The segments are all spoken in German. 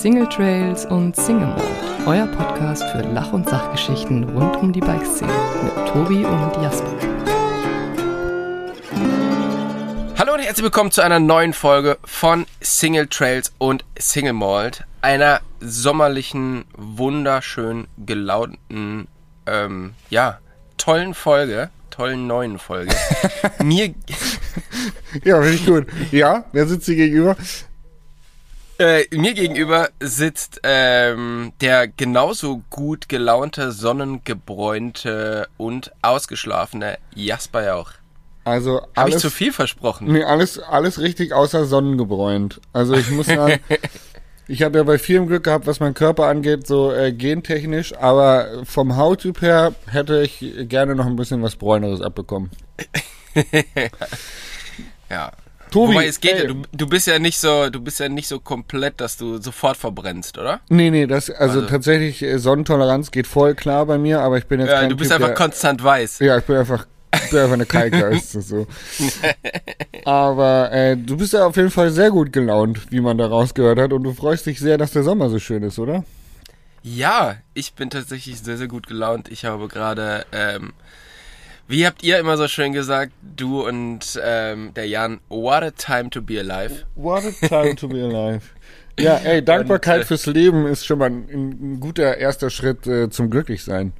Single Trails und Single Mode, euer Podcast für Lach- und Sachgeschichten rund um die Bikeszene mit Tobi und Jasper. Hallo und herzlich willkommen zu einer neuen Folge von Single Trails und Single Malt, einer sommerlichen, wunderschön gelaunten, ähm, ja, tollen Folge, tollen neuen Folge. Mir, Ja, finde ich gut. Ja, wer sitzt hier gegenüber? Äh, mir gegenüber sitzt ähm, der genauso gut gelaunte, sonnengebräunte und ausgeschlafene Jasper Jauch. Also Habe ich zu viel versprochen? nee, alles, alles richtig außer sonnengebräunt. Also ich muss sagen, ich habe ja bei vielem Glück gehabt, was mein Körper angeht, so äh, gentechnisch, aber vom Hauttyp her hätte ich gerne noch ein bisschen was Bräuneres abbekommen. Ja. Tobi, Wobei es geht, ja, ey. du, du bist ja nicht so, du bist ja nicht so komplett, dass du sofort verbrennst, oder? Nee, nee, das, also, Also- tatsächlich, äh, Sonnentoleranz geht voll klar bei mir, aber ich bin jetzt Ja, kein du bist typ, einfach der, konstant weiß. Ja, ich bin einfach, ich bin einfach eine Kalkgeist, so. Aber äh, du bist ja auf jeden Fall sehr gut gelaunt, wie man da rausgehört hat, und du freust dich sehr, dass der Sommer so schön ist, oder? Ja, ich bin tatsächlich sehr, sehr gut gelaunt. Ich habe gerade, ähm, wie habt ihr immer so schön gesagt, du und ähm, der Jan, what a time to be alive. What a time to be alive. Ja, ey, Dankbarkeit Und, äh, fürs Leben ist schon mal ein, ein guter erster Schritt äh, zum Glücklichsein.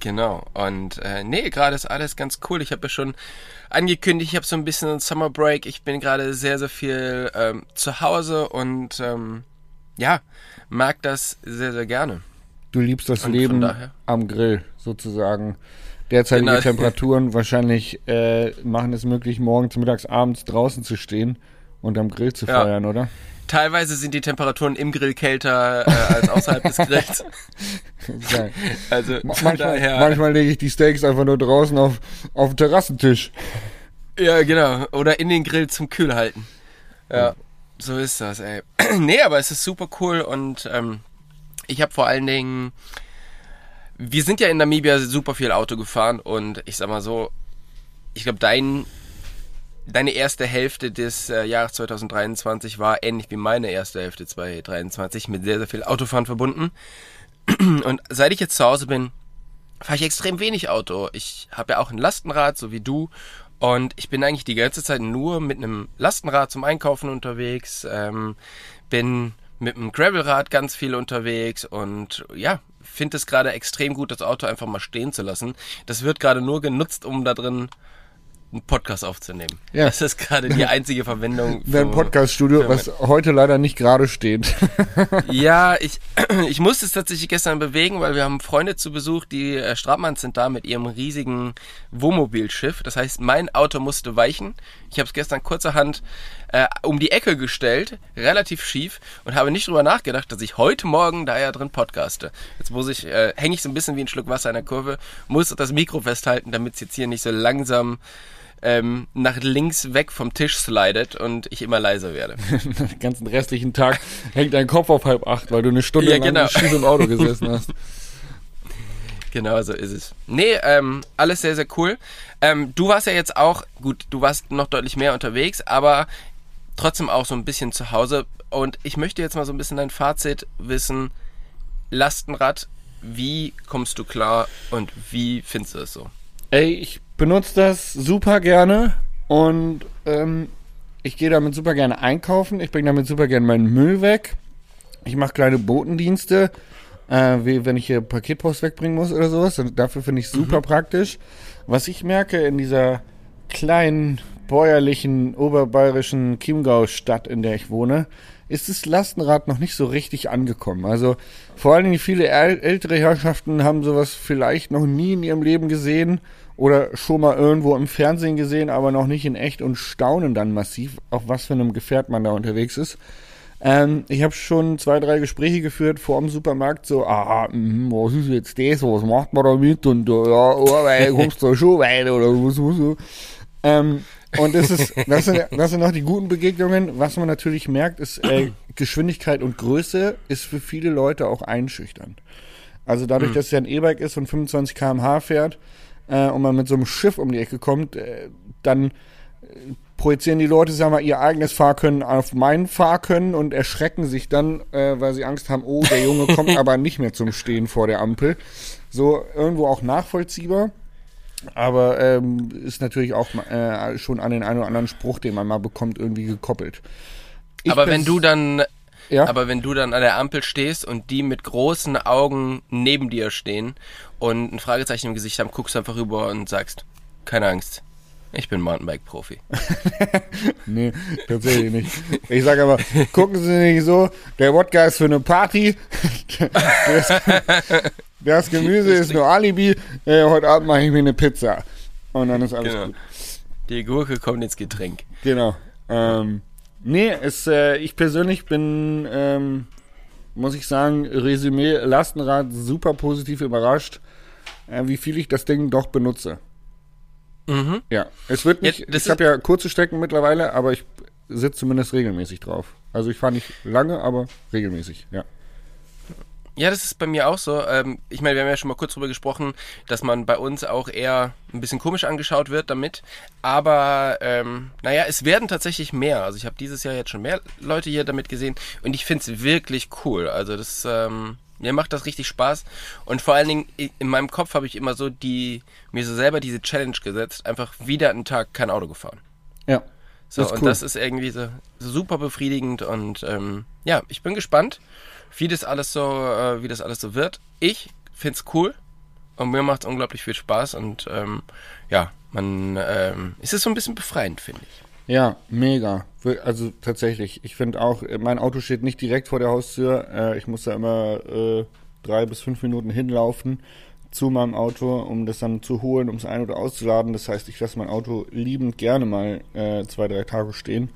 Genau. Und äh, nee, gerade ist alles ganz cool. Ich habe ja schon angekündigt, ich habe so ein bisschen einen Summer Break. Ich bin gerade sehr, sehr viel ähm, zu Hause und ähm, ja, mag das sehr, sehr gerne. Du liebst das Und Leben am Grill, sozusagen. Derzeitige Genau. Temperaturen wahrscheinlich äh, machen es möglich, morgens, mittags, abends draußen zu stehen und am Grill zu Ja. feiern, oder? Teilweise sind die Temperaturen im Grill kälter äh, als außerhalb des Grills. Also Manchmal, daher. manchmal lege ich die Steaks einfach nur draußen auf, auf den Terrassentisch. Ja, genau. Oder in den Grill zum Kühl halten. Ja, so ist das, ey. nee, aber es ist super cool und ähm, ich habe vor allen Dingen. Wir sind ja in Namibia super viel Auto gefahren und ich sag mal so, ich glaube, dein, deine erste Hälfte des äh, Jahres 2023 war ähnlich wie meine erste Hälfte 2023 mit sehr, sehr viel Autofahren verbunden. Und seit ich jetzt zu Hause bin, fahre ich extrem wenig Auto. Ich habe ja auch ein Lastenrad, so wie du. Und ich bin eigentlich die ganze Zeit nur mit einem Lastenrad zum Einkaufen unterwegs. Ähm, bin mit einem Gravelrad ganz viel unterwegs und ja, finde es gerade extrem gut, das Auto einfach mal stehen zu lassen. Das wird gerade nur genutzt, um da drin einen Podcast aufzunehmen. Ja. Das ist gerade die einzige Verwendung. Ein für- Podcaststudio, was heute leider nicht gerade steht. ja, ich, ich musste es tatsächlich gestern bewegen, weil wir haben Freunde zu Besuch, die äh, Strapmanns sind da mit ihrem riesigen Wohnmobilschiff. Das heißt, mein Auto musste weichen. Ich habe es gestern kurzerhand äh, um die Ecke gestellt, relativ schief, und habe nicht drüber nachgedacht, dass ich heute Morgen da ja drin podcaste. Jetzt muss ich, äh, hänge ich so ein bisschen wie ein Schluck Wasser in der Kurve, muss das Mikro festhalten, damit es jetzt hier nicht so langsam ähm, nach links weg vom Tisch slidet und ich immer leiser werde. Den ganzen restlichen Tag hängt dein Kopf auf halb acht, weil du eine Stunde Ja, lang genau. im Auto gesessen hast. Genau so ist es. Nee, ähm, alles sehr, sehr cool. Ähm, du warst ja jetzt auch, gut, du warst noch deutlich mehr unterwegs, aber trotzdem auch so ein bisschen zu Hause. Und ich möchte jetzt mal so ein bisschen dein Fazit wissen. Lastenrad, wie kommst du klar und wie findest du es so? Ey, ich benutze das super gerne und ähm, ich gehe damit super gerne einkaufen. Ich bringe damit super gerne meinen Müll weg. Ich mache kleine Botendienste, äh, wie wenn ich hier Paketpost wegbringen muss oder sowas. Und dafür finde ich super praktisch. Was ich merke in dieser kleinen bäuerlichen oberbayerischen Chiemgau-Stadt, in der ich wohne, ist das Lastenrad noch nicht so richtig angekommen. Also vor allen Dingen viele äl ältere Herrschaften haben sowas vielleicht noch nie in ihrem Leben gesehen oder schon mal irgendwo im Fernsehen gesehen, aber noch nicht in echt und staunen dann massiv, auf was für einem Gefährt man da unterwegs ist. Ähm, ich habe schon zwei, drei Gespräche geführt vor dem Supermarkt, so, ah, mh, was ist jetzt das, was macht man damit und äh, ja, oh, weil kommst du schon weiter oder was, was, was. Ähm, und das ist, das sind, das sind noch die guten Begegnungen. Was man natürlich merkt, ist, äh, Geschwindigkeit und Größe ist für viele Leute auch einschüchternd. Also dadurch, dass es ja ein E-Bike ist und 25 km/h fährt äh, und man mit so einem Schiff um die Ecke kommt, äh, dann äh, projizieren die Leute, sagen wir, ihr eigenes Fahrkönnen auf mein Fahrkönnen und erschrecken sich dann, äh, weil sie Angst haben, oh, der Junge kommt aber nicht mehr zum Stehen vor der Ampel. So irgendwo auch nachvollziehbar. Aber ähm, ist natürlich auch äh, schon an den einen oder anderen Spruch, den man mal bekommt, irgendwie gekoppelt. Ich aber wenn du dann ja? Aber wenn du dann an der Ampel stehst und die mit großen Augen neben dir stehen und ein Fragezeichen im Gesicht haben, guckst du einfach rüber und sagst, keine Angst, ich bin Mountainbike-Profi. nee, tatsächlich nicht. Ich sage aber, gucken Sie nicht so, der Wodka ist für eine Party, das, das Gemüse ist nur Alibi, äh, heute Abend mache ich mir eine Pizza. Und dann ist alles genau. gut. Die Gurke kommt ins Getränk. Genau. Ähm, Nee, es, äh, ich persönlich bin, ähm, muss ich sagen, Resümee Lastenrad super positiv überrascht, äh, wie viel ich das Ding doch benutze. Mhm. Ja, es wird nicht, ja, ich habe ja kurze Strecken mittlerweile, aber ich sitze zumindest regelmäßig drauf. Also ich fahre nicht lange, aber regelmäßig, ja. Ja, das ist bei mir auch so. Ähm, ich meine, wir haben ja schon mal kurz drüber gesprochen, dass man bei uns auch eher ein bisschen komisch angeschaut wird damit. Aber ähm, naja, es werden tatsächlich mehr. Also ich habe dieses Jahr jetzt schon mehr Leute hier damit gesehen und ich finde es wirklich cool. Also das, ähm, mir macht das richtig Spaß. Und vor allen Dingen in meinem Kopf habe ich immer so die, mir so selber diese Challenge gesetzt, einfach wieder einen Tag kein Auto gefahren. Ja. So, das und cool. das ist irgendwie so, so super befriedigend und ähm, ja, ich bin gespannt wie das alles so, äh, wie das alles so wird. Ich find's cool und mir macht's unglaublich viel Spaß und ähm, ja, man ähm, ist es so ein bisschen befreiend, finde ich. Ja, mega. Also tatsächlich, ich finde auch, mein Auto steht nicht direkt vor der Haustür. Äh, ich muss da immer äh, drei bis fünf Minuten hinlaufen zu meinem Auto, um das dann zu holen, um es ein- oder auszuladen. Das heißt, ich lasse mein Auto liebend gerne mal äh, zwei, drei Tage stehen.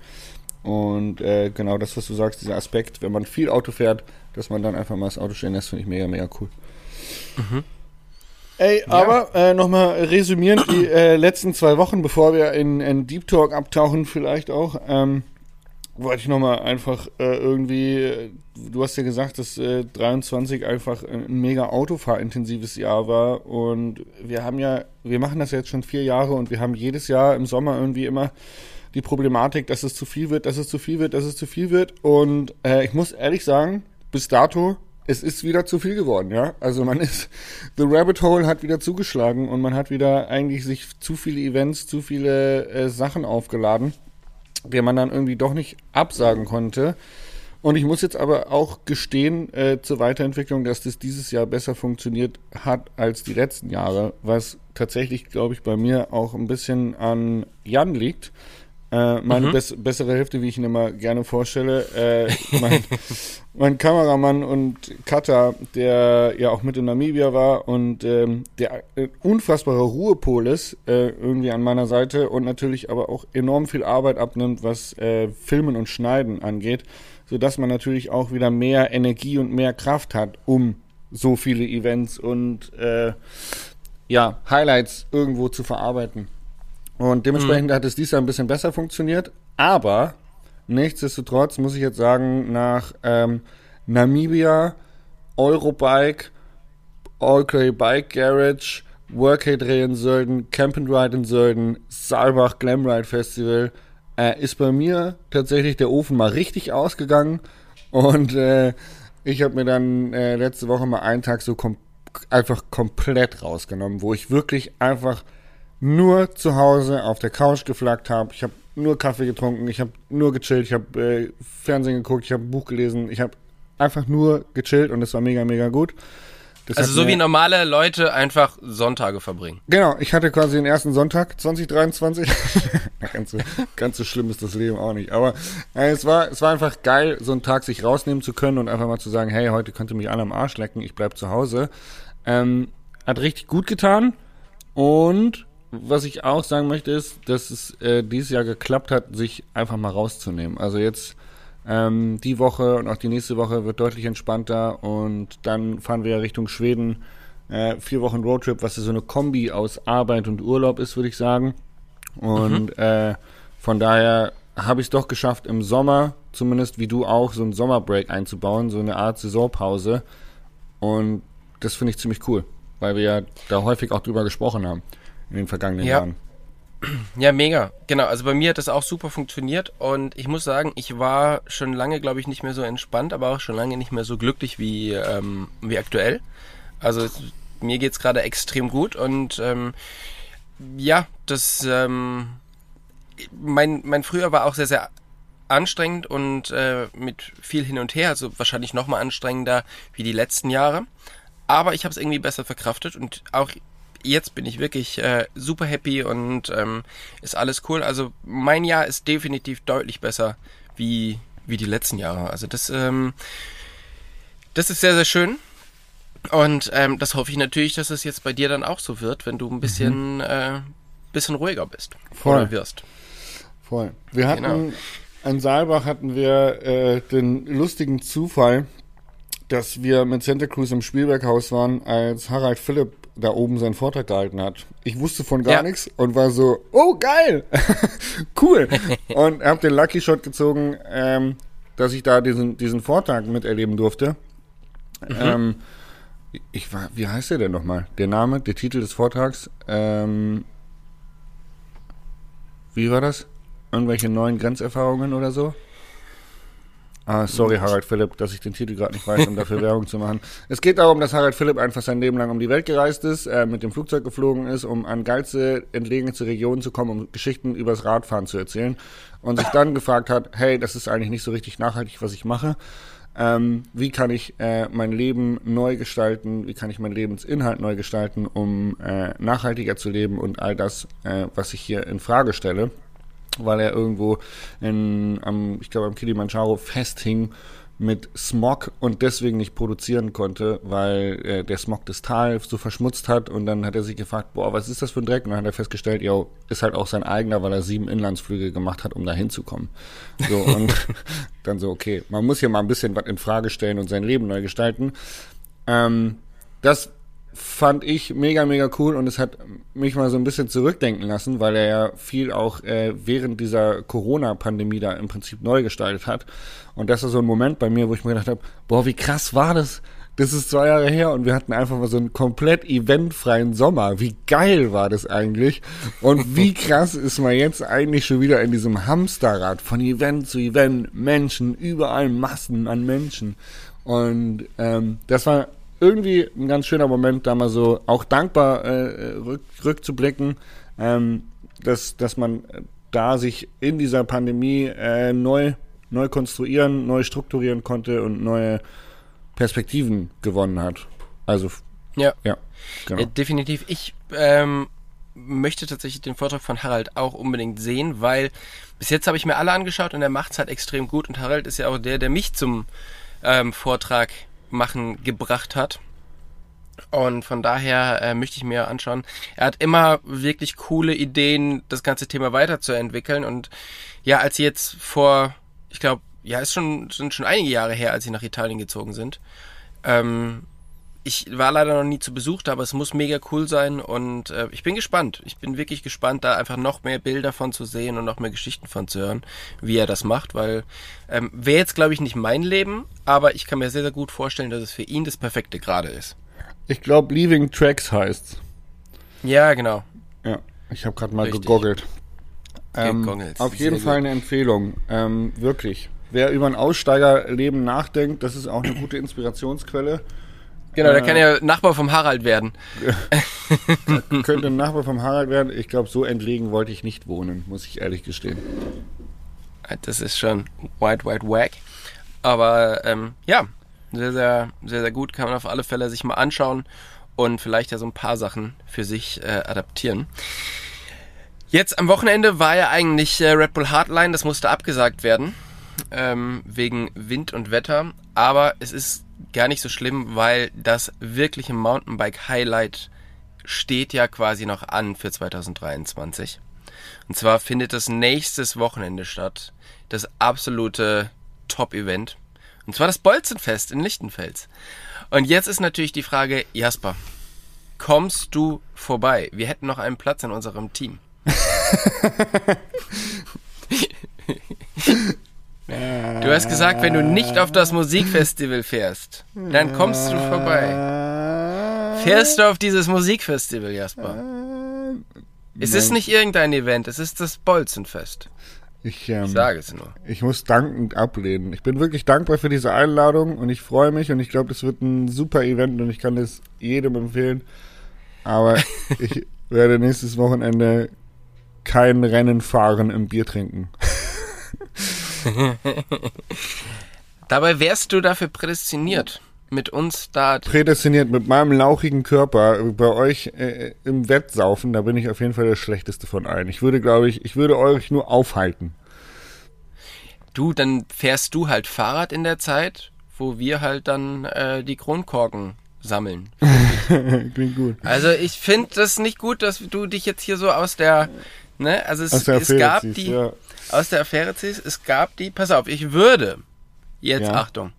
Und äh, genau das, was du sagst, dieser Aspekt, wenn man viel Auto fährt, dass man dann einfach mal das Auto stehen lässt, finde ich mega, mega cool. Mhm. Ey, ja. aber äh, nochmal resümierend die äh, letzten zwei Wochen, bevor wir in, in Deep Talk abtauchen, vielleicht auch, ähm, wollte ich nochmal einfach äh, irgendwie, du hast ja gesagt, dass äh, 23 einfach ein mega autofahrintensives Jahr war und wir haben ja, wir machen das jetzt schon vier Jahre und wir haben jedes Jahr im Sommer irgendwie immer die Problematik, dass es zu viel wird, dass es zu viel wird, dass es zu viel wird. Und äh, ich muss ehrlich sagen, bis dato, es ist wieder zu viel geworden, ja. Also man ist, The Rabbit Hole hat wieder zugeschlagen und man hat wieder eigentlich sich zu viele Events, zu viele äh, Sachen aufgeladen, die man dann irgendwie doch nicht absagen konnte. Und ich muss jetzt aber auch gestehen äh, zur Weiterentwicklung, dass das dieses Jahr besser funktioniert hat als die letzten Jahre, was tatsächlich, glaube ich, bei mir auch ein bisschen an Jan liegt, äh, meine mhm. bess bessere Hälfte, wie ich ihn immer gerne vorstelle, äh, mein, mein, Kameramann und Cutter, der ja auch mit in Namibia war und ähm, der äh, unfassbare Ruhepol ist, äh, irgendwie an meiner Seite und natürlich aber auch enorm viel Arbeit abnimmt, was äh, Filmen und Schneiden angeht, sodass man natürlich auch wieder mehr Energie und mehr Kraft hat, um so viele Events und äh, ja, Highlights irgendwo zu verarbeiten. Und dementsprechend mhm. hat es dieses Jahr ein bisschen besser funktioniert. Aber nichtsdestotrotz muss ich jetzt sagen, nach ähm, Namibia, Eurobike, Allcray Bike Garage, Workay Dreh in Sölden, Camp and Ride in Sölden, Saalbach Glamride Festival, äh, ist bei mir tatsächlich der Ofen mal richtig ausgegangen. Und äh, ich habe mir dann äh, letzte Woche mal einen Tag so kom einfach komplett rausgenommen, wo ich wirklich einfach nur zu Hause auf der Couch geflaggt habe. Ich habe nur Kaffee getrunken, ich habe nur gechillt, ich habe äh, Fernsehen geguckt, ich habe ein Buch gelesen, ich habe einfach nur gechillt und es war mega, mega gut. Das also so wie normale Leute einfach Sonntage verbringen. Genau, ich hatte quasi den ersten Sonntag 2023. ganz, so, ganz so schlimm ist das Leben auch nicht. Aber äh, es, war, es war einfach geil, so einen Tag sich rausnehmen zu können und einfach mal zu sagen, hey, heute könnt ihr mich alle am Arsch lecken, ich bleib zu Hause. Ähm, hat richtig gut getan und was ich auch sagen möchte, ist, dass es äh, dieses Jahr geklappt hat, sich einfach mal rauszunehmen. Also jetzt ähm, die Woche und auch die nächste Woche wird deutlich entspannter und dann fahren wir ja Richtung Schweden. Äh, vier Wochen Roadtrip, was so eine Kombi aus Arbeit und Urlaub ist, würde ich sagen. Und mhm. äh, von daher habe ich es doch geschafft, im Sommer, zumindest wie du auch, so einen Sommerbreak einzubauen, so eine Art Saisonpause. Und das finde ich ziemlich cool, weil wir ja da häufig auch drüber gesprochen haben in den vergangenen ja. Jahren. Ja, mega. Genau, also bei mir hat das auch super funktioniert und ich muss sagen, ich war schon lange, glaube ich, nicht mehr so entspannt, aber auch schon lange nicht mehr so glücklich wie, ähm, wie aktuell. Also mir geht's gerade extrem gut und ähm, ja, das ähm, mein, mein Frühjahr war auch sehr, sehr anstrengend und äh, mit viel hin und her, also wahrscheinlich nochmal anstrengender wie die letzten Jahre. Aber ich habe es irgendwie besser verkraftet und auch jetzt bin ich wirklich äh, super happy und ähm, ist alles cool. Also mein Jahr ist definitiv deutlich besser wie, wie die letzten Jahre. Also das, ähm, das ist sehr, sehr schön. Und ähm, das hoffe ich natürlich, dass es jetzt bei dir dann auch so wird, wenn du ein bisschen, mhm. äh, bisschen ruhiger bist. Voll. Oder wirst. Voll. Wir hatten, genau. an Saalbach hatten wir äh, den lustigen Zufall, dass wir mit Santa Cruz im Spielberghaus waren, als Harald Philipp da oben seinen Vortrag gehalten hat. Ich wusste von gar ja. nichts und war so, oh geil, cool. und habe den Lucky Shot gezogen, ähm, dass ich da diesen, diesen Vortrag miterleben durfte. Mhm. Ähm, ich war, wie heißt der denn nochmal? Der Name, der Titel des Vortrags. Ähm, wie war das? Irgendwelche neuen Grenzerfahrungen oder so? Ah, sorry, Harald Philipp, dass ich den Titel gerade nicht weiß, um dafür Werbung zu machen. Es geht darum, dass Harald Philipp einfach sein Leben lang um die Welt gereist ist, äh, mit dem Flugzeug geflogen ist, um an geilste, entlegenste Regionen zu kommen, um Geschichten übers Radfahren zu erzählen. Und sich dann gefragt hat, hey, das ist eigentlich nicht so richtig nachhaltig, was ich mache. Ähm, wie kann ich äh, mein Leben neu gestalten? Wie kann ich meinen Lebensinhalt neu gestalten, um äh, nachhaltiger zu leben und all das, äh, was ich hier in Frage stelle? Weil er irgendwo in, am, ich glaube am Kilimanjaro festhing mit Smog und deswegen nicht produzieren konnte, weil äh, der Smog das Tal so verschmutzt hat und dann hat er sich gefragt, boah, was ist das für ein Dreck? Und dann hat er festgestellt, ja, ist halt auch sein eigener, weil er sieben Inlandsflüge gemacht hat, um da hinzukommen. So und dann so, okay, man muss hier mal ein bisschen was in Frage stellen und sein Leben neu gestalten. Ähm, das fand ich mega, mega cool und es hat mich mal so ein bisschen zurückdenken lassen, weil er ja viel auch äh, während dieser Corona-Pandemie da im Prinzip neu gestaltet hat. Und das ist so ein Moment bei mir, wo ich mir gedacht habe, boah, wie krass war das? Das ist zwei Jahre her und wir hatten einfach mal so einen komplett eventfreien Sommer. Wie geil war das eigentlich? Und wie krass ist man jetzt eigentlich schon wieder in diesem Hamsterrad von Event zu Event, Menschen, überall Massen an Menschen. Und ähm, das war irgendwie ein ganz schöner Moment, da mal so auch dankbar äh, rück, rückzublicken, ähm, dass, dass man da sich in dieser Pandemie äh, neu, neu konstruieren, neu strukturieren konnte und neue Perspektiven gewonnen hat. Also ja, ja, genau. ja definitiv. Ich ähm, möchte tatsächlich den Vortrag von Harald auch unbedingt sehen, weil bis jetzt habe ich mir alle angeschaut und er macht es halt extrem gut und Harald ist ja auch der, der mich zum ähm, Vortrag machen gebracht hat. Und von daher äh, möchte ich mir anschauen. Er hat immer wirklich coole Ideen, das ganze Thema weiterzuentwickeln. Und ja, als sie jetzt vor, ich glaube, ja, ist schon, sind schon einige Jahre her, als sie nach Italien gezogen sind. Ähm, ich war leider noch nie zu Besuch da, aber es muss mega cool sein und äh, ich bin gespannt. Ich bin wirklich gespannt, da einfach noch mehr Bilder von zu sehen und noch mehr Geschichten von zu hören, wie er das macht, weil ähm, wäre jetzt, glaube ich, nicht mein Leben, aber ich kann mir sehr, sehr gut vorstellen, dass es für ihn das perfekte gerade ist. Ich glaube, Leaving Tracks heißt. Ja, genau. Ja, ich habe gerade mal Richtig. gegoggelt. Ähm, auf jeden Fall eine Empfehlung. Ähm, wirklich. Wer über ein Aussteigerleben nachdenkt, das ist auch eine gute Inspirationsquelle. Genau, äh, der kann ja Nachbar vom Harald werden. könnte ein Nachbar vom Harald werden. Ich glaube, so entlegen wollte ich nicht wohnen, muss ich ehrlich gestehen. Das ist schon wide, wide wack. Aber ähm, ja, sehr, sehr, sehr, sehr gut. Kann man auf alle Fälle sich mal anschauen und vielleicht ja so ein paar Sachen für sich äh, adaptieren. Jetzt am Wochenende war ja eigentlich äh, Red Bull Hardline, das musste abgesagt werden, ähm, wegen Wind und Wetter. Aber es ist gar nicht so schlimm, weil das wirkliche Mountainbike-Highlight steht ja quasi noch an für 2023. Und zwar findet das nächstes Wochenende statt. Das absolute Top-Event. Und zwar das Bolzenfest in Lichtenfels. Und jetzt ist natürlich die Frage, Jasper, kommst du vorbei? Wir hätten noch einen Platz in unserem Team. Du hast gesagt, wenn du nicht auf das Musikfestival fährst, dann kommst du vorbei. Fährst du auf dieses Musikfestival, Jasper? Es ist nicht irgendein Event, es ist das Bolzenfest. Ich, ähm, Ich sage es nur. ich muss dankend ablehnen. Ich bin wirklich dankbar für diese Einladung und ich freue mich und ich glaube, das wird ein super Event und ich kann das jedem empfehlen. Aber ich werde nächstes Wochenende kein Rennen fahren im Bier trinken. Dabei wärst du dafür prädestiniert, mit uns da. Prädestiniert mit meinem lauchigen Körper bei euch äh, im Wettsaufen, da bin ich auf jeden Fall der schlechteste von allen. Ich würde, glaube ich, ich würde euch nur aufhalten. Du, dann fährst du halt Fahrrad in der Zeit, wo wir halt dann äh, die Kronkorken sammeln. Klingt gut. Also ich finde das nicht gut, dass du dich jetzt hier so aus der, ne, also es, es gab die, ja. Aus der Affäre ziehst, es gab die, pass auf, ich würde, jetzt Ja. Achtung,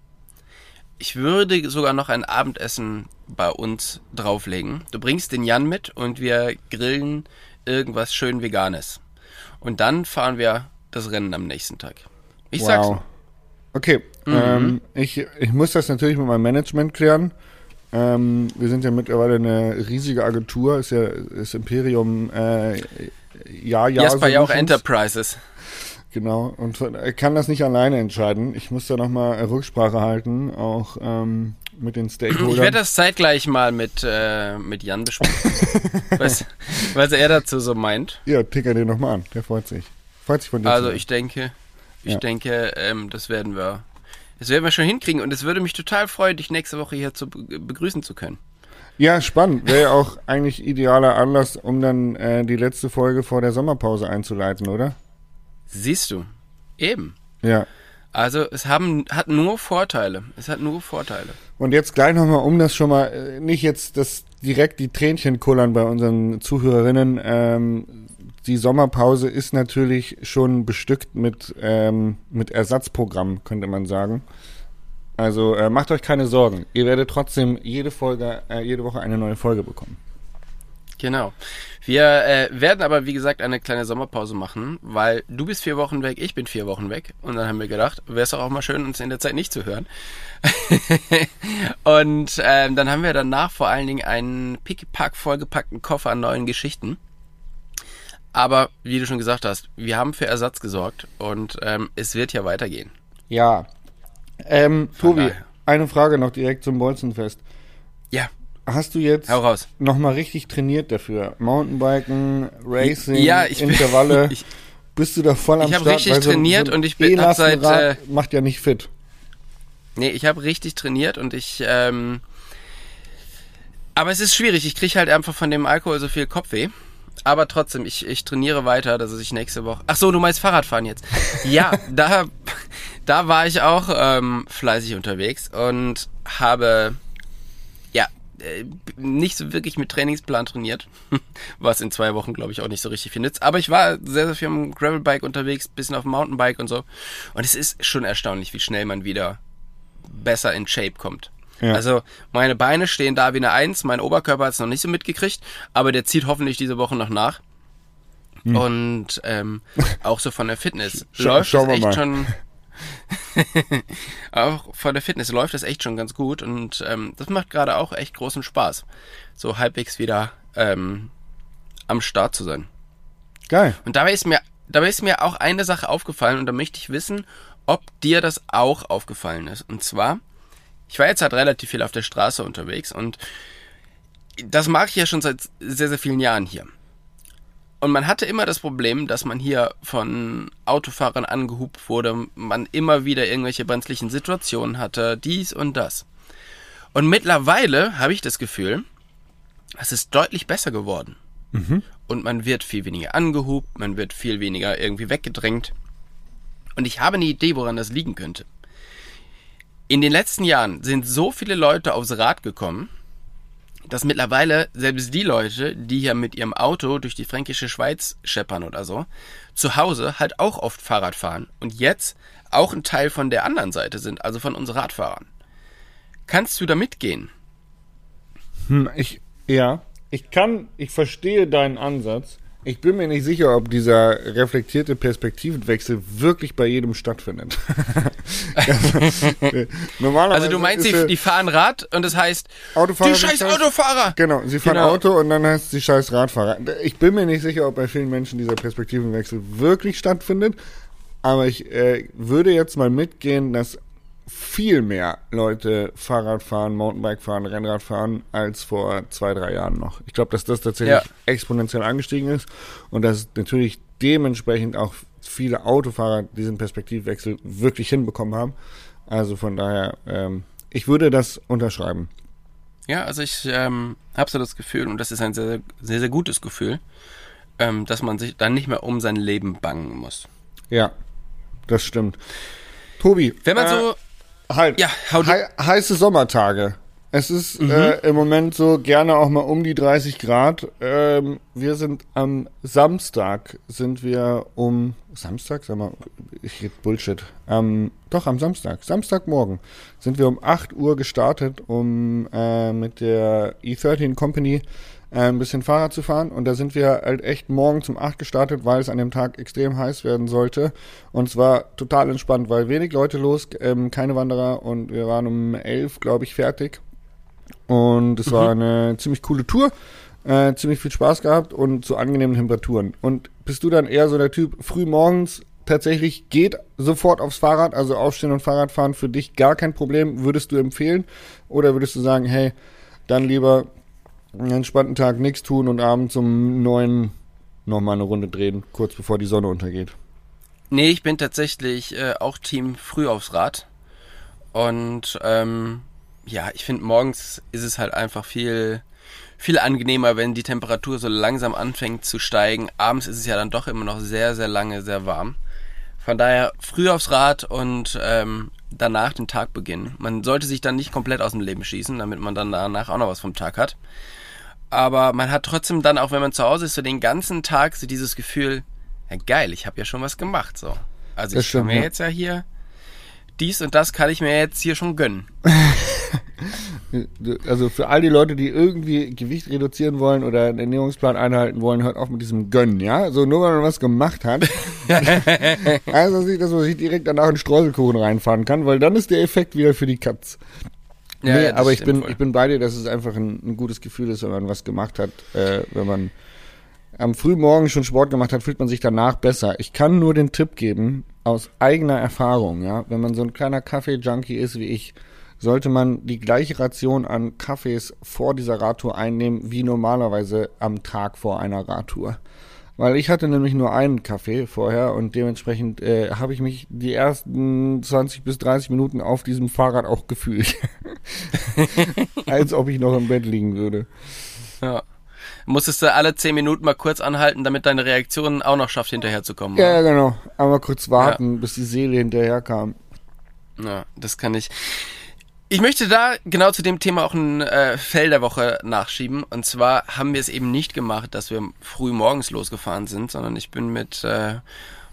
ich würde sogar noch ein Abendessen bei uns drauflegen. Du bringst den Jan mit und wir grillen irgendwas schön Veganes. Und dann fahren wir das Rennen am nächsten Tag. Ich sag's. Wow. Okay, Mhm. ähm, ich, ich muss das natürlich mit meinem Management klären. Ähm, wir sind ja mittlerweile eine riesige Agentur, ist ja das Imperium äh, ja, ja. Jasper ja auch. Enterprises. Genau, und er kann das nicht alleine entscheiden. Ich muss da nochmal Rücksprache halten, auch ähm, mit den Stakeholdern. Ich werde das zeitgleich mal mit, äh, mit Jan besprechen. was, was er dazu so meint. ja, ticker den nochmal an, der freut sich. Freut sich von dir. Also ich denke, ich Ja. denke, ähm, das werden wir, das werden wir schon hinkriegen und es würde mich total freuen, dich nächste Woche hier zu be- begrüßen zu können. Ja, spannend. Wäre ja auch eigentlich idealer Anlass, um dann äh, die letzte Folge vor der Sommerpause einzuleiten, oder? Siehst du? Eben. Ja. Also es haben, hat nur Vorteile. Es hat nur Vorteile. Und jetzt gleich nochmal, um das schon mal, äh, nicht jetzt das direkt die Tränchen kullern bei unseren Zuhörerinnen. Ähm, die Sommerpause ist natürlich schon bestückt mit, ähm, mit Ersatzprogramm, könnte man sagen. Also äh, macht euch keine Sorgen. Ihr werdet trotzdem jede Folge, äh, jede Woche eine neue Folge bekommen. Genau. Wir äh, werden aber, wie gesagt, eine kleine Sommerpause machen, weil du bist vier Wochen weg, ich bin vier Wochen weg. Und dann haben wir gedacht, wäre es doch auch mal schön, uns in der Zeit nicht zu hören. und ähm, dann haben wir danach vor allen Dingen einen pickpack vollgepackten Koffer an neuen Geschichten. Aber, wie du schon gesagt hast, wir haben für Ersatz gesorgt und ähm, es wird ja weitergehen. Ja. Ähm, Tobi, daher. eine Frage noch direkt zum Bolzenfest. Ja, Hast du jetzt nochmal richtig trainiert dafür? Mountainbiken, Racing, Ja, ich bin- Intervalle. ich- bist du da voll am Ich hab Start? richtig Weil so ein- trainiert so und ich bin- hab E-Lastenrad seit, macht ja nicht fit. Nee, ich habe richtig trainiert und ich. Ähm, aber es ist schwierig. Ich kriege halt einfach von dem Alkohol so viel Kopfweh. Aber trotzdem, ich, ich trainiere weiter, dass ich nächste Woche. Ach so, du meinst Fahrradfahren jetzt? Ja, da, da war ich auch ähm, fleißig unterwegs und habe ja äh, nicht so wirklich mit Trainingsplan trainiert, was in zwei Wochen glaube ich auch nicht so richtig viel nützt. Aber ich war sehr sehr viel am Gravelbike unterwegs, bisschen auf dem Mountainbike und so. Und es ist schon erstaunlich, wie schnell man wieder besser in Shape kommt. Ja. Also meine Beine stehen da wie eine Eins, mein Oberkörper hat es noch nicht so mitgekriegt, aber der zieht hoffentlich diese Woche noch nach. Und ähm, auch so von der Fitness Hm. Scha- läuft schauen das wir echt mal. schon. auch von der Fitness läuft das echt schon ganz gut und ähm, das macht gerade auch echt großen Spaß, so halbwegs wieder ähm, am Start zu sein. Geil. Und dabei ist mir, dabei ist mir auch eine Sache aufgefallen und da möchte ich wissen, ob dir das auch aufgefallen ist. Und zwar, ich war jetzt halt relativ viel auf der Straße unterwegs und das mache ich ja schon seit sehr, sehr vielen Jahren hier. Und man hatte immer das Problem, dass man hier von Autofahrern angehupt wurde, man immer wieder irgendwelche brenzlichen Situationen hatte, dies und das. Und mittlerweile habe ich das Gefühl, es ist deutlich besser geworden. Und man wird viel weniger angehupt, man wird viel weniger irgendwie weggedrängt. Und ich habe eine Idee, woran das liegen könnte. In den letzten Jahren sind so viele Leute aufs Rad gekommen, dass mittlerweile selbst die Leute, die hier mit ihrem Auto durch die fränkische Schweiz scheppern oder so, zu Hause halt auch oft Fahrrad fahren und jetzt auch ein Teil von der anderen Seite sind, also von uns Radfahrern. Kannst du da mitgehen? Hm, ich, ja, ich kann, ich verstehe deinen Ansatz. Ich bin mir nicht sicher, ob dieser reflektierte Perspektivenwechsel wirklich bei jedem stattfindet. Normalerweise also du meinst, die, die fahren Rad und das heißt, Autofahrer die scheiß Autofahrer. Genau, sie fahren genau. Auto und dann heißt es die scheiß Radfahrer. Ich bin mir nicht sicher, ob bei vielen Menschen dieser Perspektivenwechsel wirklich stattfindet, aber ich äh, würde jetzt mal mitgehen, dass viel mehr Leute Fahrrad fahren, Mountainbike fahren, Rennrad fahren als vor zwei, drei Jahren noch. Ich glaube, dass das tatsächlich ja. exponentiell angestiegen ist und dass natürlich dementsprechend auch viele Autofahrer diesen Perspektivwechsel wirklich hinbekommen haben. Also von daher, ähm, ich würde das unterschreiben. Ja, also ich ähm, habe so das Gefühl, und das ist ein sehr, sehr, sehr gutes Gefühl, ähm, dass man sich dann nicht mehr um sein Leben bangen muss. Ja, das stimmt. Tobi. Wenn man äh, so halt. Ja, he heiße Sommertage. Es ist mhm. äh, im Moment so gerne auch mal um die 30 Grad. Ähm, wir sind am Samstag, sind wir um Samstag, sag mal, ich rede Bullshit. Ähm, doch, am Samstag, Samstagmorgen, sind wir um 8 Uhr gestartet, um äh, mit der E13 Company ein bisschen Fahrrad zu fahren. Und da sind wir halt echt morgens um 8 gestartet, weil es an dem Tag extrem heiß werden sollte. Und es war total entspannt, weil wenig Leute los, ähm, keine Wanderer und wir waren um 11, glaube ich, fertig. Und es mhm. war eine ziemlich coole Tour. Äh, ziemlich viel Spaß gehabt und zu angenehmen Temperaturen. Und bist du dann eher so der Typ, früh morgens tatsächlich geht sofort aufs Fahrrad, also aufstehen und Fahrrad fahren für dich gar kein Problem, würdest du empfehlen? Oder würdest du sagen, hey, dann lieber einen entspannten Tag nichts tun und abends um neun nochmal eine Runde drehen, kurz bevor die Sonne untergeht. Nee, ich bin tatsächlich äh, auch Team früh aufs Rad. Und ähm, ja, ich finde morgens ist es halt einfach viel, viel angenehmer, wenn die Temperatur so langsam anfängt zu steigen. Abends ist es ja dann doch immer noch sehr, sehr lange, sehr warm. Von daher früh aufs Rad und ähm, danach den Tag beginnen. Man sollte sich dann nicht komplett aus dem Leben schießen, damit man dann danach auch noch was vom Tag hat aber man hat trotzdem dann, auch wenn man zu Hause ist, so den ganzen Tag so dieses Gefühl, ja geil, ich habe ja schon was gemacht, so. Also das ich stimmt, kann mir ja. jetzt ja hier dies und das kann ich mir jetzt hier schon gönnen. also für all die Leute, die irgendwie Gewicht reduzieren wollen oder einen Ernährungsplan einhalten wollen, hört auf mit diesem Gönnen, ja? So nur weil man was gemacht hat. also nicht, dass man sich direkt danach einen Streuselkuchen reinfahren kann, weil dann ist der Effekt wieder für die Katz. Ja, nee, ja, aber ich bin, voll. ich bin bei dir, dass es einfach ein, ein, gutes Gefühl ist, wenn man was gemacht hat. Äh, wenn man am Frühmorgen schon Sport gemacht hat, fühlt man sich danach besser. Ich kann nur den Tipp geben, aus eigener Erfahrung, ja, wenn man so ein kleiner Kaffee-Junkie ist wie ich, sollte man die gleiche Ration an Kaffees vor dieser Radtour einnehmen, wie normalerweise am Tag vor einer Radtour. Weil ich hatte nämlich nur einen Kaffee vorher und dementsprechend äh, habe ich mich die ersten 20 bis 30 Minuten auf diesem Fahrrad auch gefühlt. Als ob ich noch im Bett liegen würde. Ja. Musstest du alle 10 Minuten mal kurz anhalten, damit deine Reaktion auch noch schafft, hinterherzukommen. Ja, genau. Aber kurz warten, ja. bis die Seele hinterherkam. Ja, das kann ich. Ich möchte da genau zu dem Thema auch ein äh, Fell der Woche nachschieben. Und zwar haben wir es eben nicht gemacht, dass wir früh morgens losgefahren sind, sondern ich bin mit äh,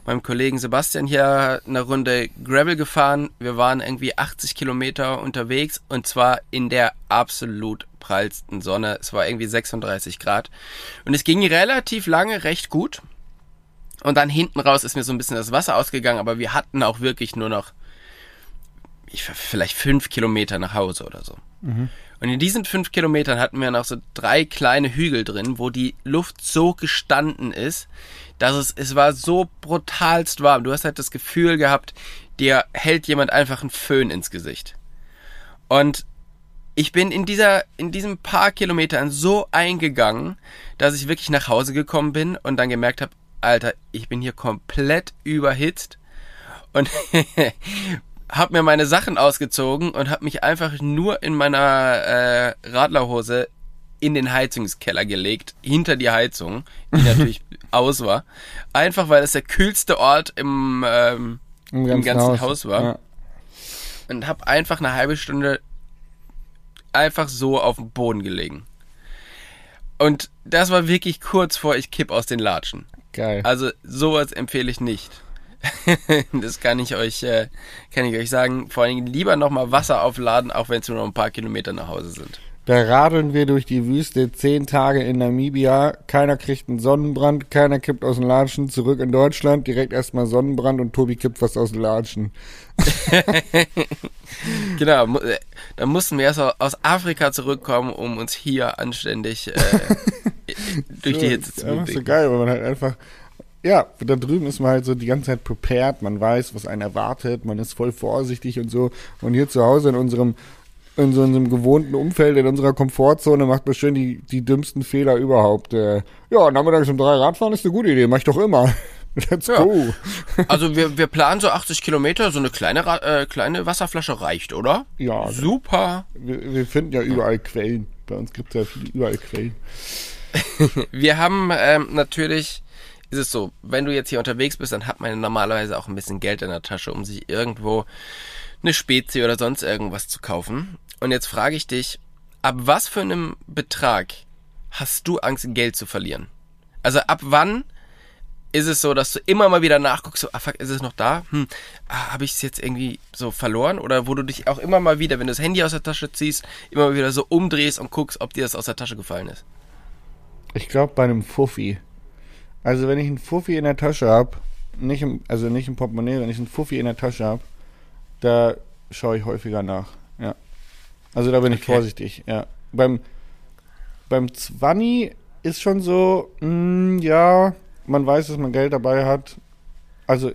meinem Kollegen Sebastian hier eine Runde Gravel gefahren. Wir waren irgendwie 80 Kilometer unterwegs und zwar in der absolut prallsten Sonne. Es war irgendwie 36 Grad. Und es ging relativ lange recht gut. Und dann hinten raus ist mir so ein bisschen das Wasser ausgegangen, aber wir hatten auch wirklich nur noch ich, vielleicht fünf Kilometer nach Hause oder so. Mhm. Und in diesen fünf Kilometern hatten wir noch so drei kleine Hügel drin, wo die Luft so gestanden ist, dass es, es war so brutalst warm. Du hast halt das Gefühl gehabt, dir hält jemand einfach einen Föhn ins Gesicht. Und ich bin in dieser, in diesen paar Kilometern so eingegangen, dass ich wirklich nach Hause gekommen bin und dann gemerkt habe, Alter, ich bin hier komplett überhitzt und habe mir meine Sachen ausgezogen und habe mich einfach nur in meiner äh, Radlerhose in den Heizungskeller gelegt, hinter die Heizung, die natürlich aus war. Einfach weil es der kühlste Ort im, ähm, Im, ganzen, im ganzen Haus. Haus, war. Ja. Und habe einfach eine halbe Stunde einfach so auf dem Boden gelegen. Und das war wirklich kurz vor ich kipp aus den Latschen. Geil. Also sowas empfehle ich nicht. das kann ich euch, äh, kann ich euch sagen. Vor allen Dingen lieber nochmal Wasser aufladen, auch wenn es nur noch ein paar Kilometer nach Hause sind. Da radeln wir durch die Wüste zehn Tage in Namibia. Keiner kriegt einen Sonnenbrand, keiner kippt aus den Latschen. Zurück in Deutschland, direkt erstmal Sonnenbrand und Tobi kippt was aus den Latschen. Genau, äh, dann mussten wir erst au- aus Afrika zurückkommen, um uns hier anständig äh, durch die Hitze zu Ja, das ist so bewegen. geil, weil man halt einfach. Ja, da drüben ist man halt so die ganze Zeit prepared, man weiß, was einen erwartet, man ist voll vorsichtig und so. Und hier zu Hause in unserem, in so unserem gewohnten Umfeld, in unserer Komfortzone, macht man schön die, die dümmsten Fehler überhaupt. Äh, ja, nachmittags um drei Radfahren ist eine gute Idee, mach ich doch immer. Let's Ja. go. Also wir, wir planen so 80 Kilometer, so eine kleine, äh, kleine Wasserflasche reicht, oder? Ja, Super. wir, wir finden ja überall Quellen. Bei uns gibt es ja viele, überall Quellen. Wir haben ähm, natürlich, ist es so, wenn du jetzt hier unterwegs bist, dann hat man normalerweise auch ein bisschen Geld in der Tasche, um sich irgendwo eine Spezie oder sonst irgendwas zu kaufen. Und jetzt frage ich dich, ab was für einem Betrag hast du Angst, Geld zu verlieren? Also ab wann ist es so, dass du immer mal wieder nachguckst, so, ah fuck, ist es noch da? Hm, ah, habe ich es jetzt irgendwie so verloren? Oder wo du dich auch immer mal wieder, wenn du das Handy aus der Tasche ziehst, immer mal wieder so umdrehst und guckst, ob dir das aus der Tasche gefallen ist? Ich glaube bei einem Fuffi. Also wenn ich einen Fuffi in der Tasche habe, nicht im, also nicht im Portemonnaie, wenn ich einen Fuffi in der Tasche habe, da schaue ich häufiger nach. Ja. Also da bin ich Okay. vorsichtig. Ja. Beim beim Zwanni ist schon so, mh, ja, man weiß, dass man Geld dabei hat. Also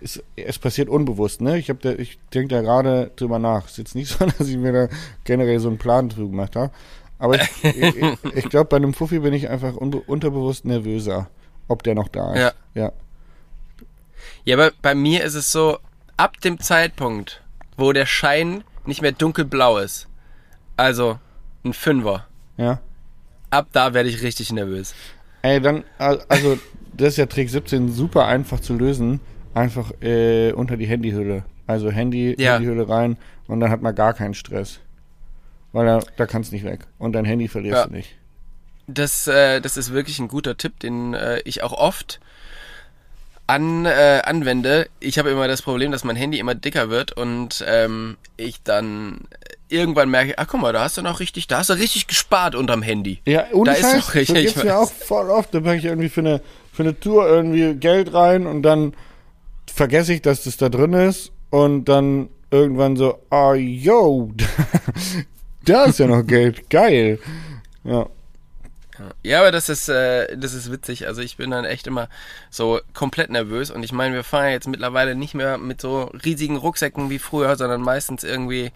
es, es passiert unbewusst, ne? Ich da, ich denke da gerade drüber nach. Ist jetzt nicht so, dass ich mir da generell so einen Plan drüber gemacht habe. Aber ich, ich, ich, ich glaube, bei einem Fuffi bin ich einfach unbe unterbewusst nervöser, ob der noch da ist. Ja. ja. Ja, aber bei mir ist es so, ab dem Zeitpunkt, wo der Schein nicht mehr dunkelblau ist, also ein Fünfer, Ja. ab da werde ich richtig nervös. Ey, dann, al- also, das ist ja Trick 17 super einfach zu lösen. Einfach äh, unter die Handyhülle. Also Handy, Ja. Handyhülle rein und dann hat man gar keinen Stress. Weil da, da kannst nicht weg. Und dein Handy verlierst Ja. du nicht. Das, äh, das ist wirklich ein guter Tipp, den äh, ich auch oft an, äh, anwende. Ich habe immer das Problem, dass mein Handy immer dicker wird und ähm, ich dann irgendwann merke, ach guck mal, da hast du noch richtig, da hast du richtig gespart unterm Handy. Ja, ohne Da ist Scheiß, noch richtig- das ich gibt's mir weiß. auch voll oft. Da packe ich irgendwie für eine, für eine Tour irgendwie Geld rein und dann vergesse ich, dass das da drin ist und dann irgendwann so, ah, yo, da ist ja noch Geld, geil. Ja. Ja, aber das ist, äh, das ist witzig. Also ich bin dann echt immer so komplett nervös. Und ich meine, wir fahren jetzt mittlerweile nicht mehr mit so riesigen Rucksäcken wie früher, sondern meistens irgendwie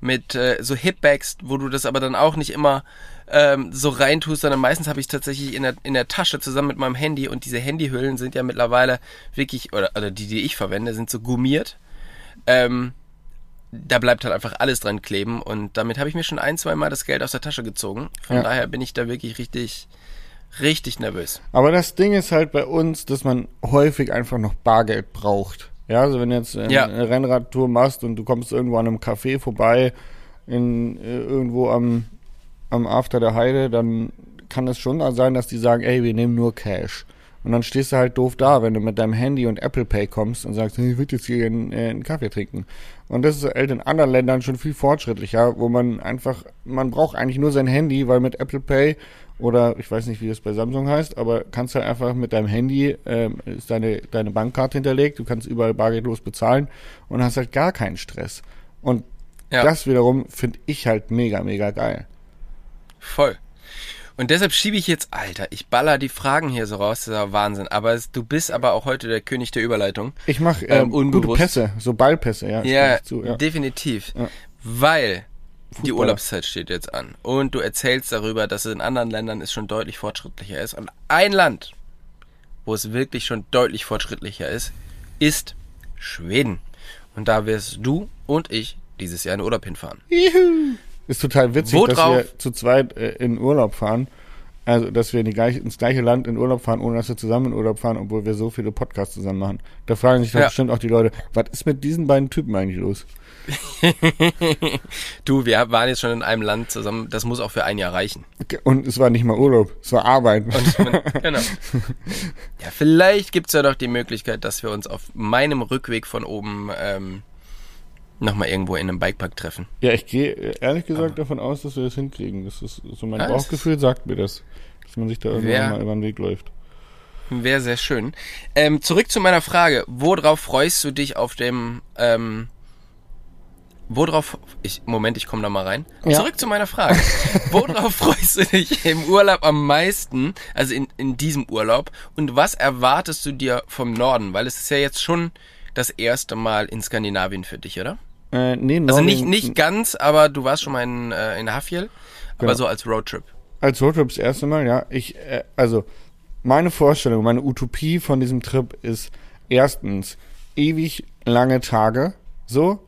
mit äh, so Hipbags, wo du das aber dann auch nicht immer ähm, so reintust, sondern meistens habe ich tatsächlich in der, in der Tasche zusammen mit meinem Handy. Und diese Handyhüllen sind ja mittlerweile wirklich, oder, oder die, die ich verwende, sind so gummiert. Ähm, da bleibt halt einfach alles dran kleben und damit habe ich mir schon ein, zwei Mal das Geld aus der Tasche gezogen. Von Ja. daher bin ich da wirklich richtig, richtig nervös. Aber das Ding ist halt bei uns, dass man häufig einfach noch Bargeld braucht. Ja, also wenn du jetzt eine Ja. Rennradtour machst und du kommst irgendwo an einem Café vorbei, in, äh, irgendwo am, am After der Heide, dann kann es schon sein, dass die sagen, ey, wir nehmen nur Cash. Und dann stehst du halt doof da, wenn du mit deinem Handy und Apple Pay kommst und sagst, ich würde jetzt hier einen, äh, einen Kaffee trinken. Und das ist halt in anderen Ländern schon viel fortschrittlicher, wo man einfach, man braucht eigentlich nur sein Handy, weil mit Apple Pay oder ich weiß nicht, wie das bei Samsung heißt, aber kannst halt einfach mit deinem Handy, ähm, ist deine, deine Bankkarte hinterlegt, du kannst überall bargeldlos bezahlen und hast halt gar keinen Stress. Und Ja. das wiederum finde ich halt mega, mega geil. Voll. Und deshalb schiebe ich jetzt, Alter, ich baller die Fragen hier so raus, das ist ja Wahnsinn. Aber es, du bist aber auch heute der König der Überleitung. Ich mache Ähm, ähm, gute unbewusst. Pässe, so Ballpässe, ja. Ja, zu, ja. definitiv. Ja. Weil die Fußballer. Urlaubszeit steht jetzt an. Und du erzählst darüber, dass es in anderen Ländern es schon deutlich fortschrittlicher ist. Und ein Land, wo es wirklich schon deutlich fortschrittlicher ist, ist Schweden. Und da wirst du und ich dieses Jahr in Urlaub hinfahren. Juhu. Ist total witzig, Wo dass drauf? wir zu zweit äh, in Urlaub fahren. Also, dass wir in gleiche, ins gleiche Land in Urlaub fahren, ohne dass wir zusammen in Urlaub fahren, obwohl wir so viele Podcasts zusammen machen. Da fragen sich Ja. bestimmt auch die Leute, was ist mit diesen beiden Typen eigentlich los? Du, wir waren jetzt schon in einem Land zusammen, das muss auch für ein Jahr reichen. Und es war nicht mal Urlaub, es war Arbeit. genau. Ja, vielleicht gibt's ja doch die Möglichkeit, dass wir uns auf meinem Rückweg von oben ähm, nochmal irgendwo in einem Bikepark treffen. Ja, ich gehe äh, ehrlich gesagt Aber davon aus, dass wir das hinkriegen. Das ist so mein Ah, Bauchgefühl sagt mir das, dass man sich da irgendwann mal über den Weg läuft. Wäre sehr schön. Ähm, zurück zu meiner Frage. Worauf freust du dich auf dem, ähm, worauf, ich, Moment, ich komme da mal rein. Ja. Zurück zu meiner Frage. worauf freust du dich im Urlaub am meisten, also in, in diesem Urlaub? Und was erwartest du dir vom Norden? Weil es ist ja jetzt schon das erste Mal in Skandinavien für dich, oder? Äh, nee, Also nicht, nicht ganz, aber du warst schon mal in, äh, in Hafjell, aber Genau. so als Roadtrip. Als Roadtrip das erste Mal, ja. Ich, äh, also, meine Vorstellung, meine Utopie von diesem Trip ist erstens ewig lange Tage, so,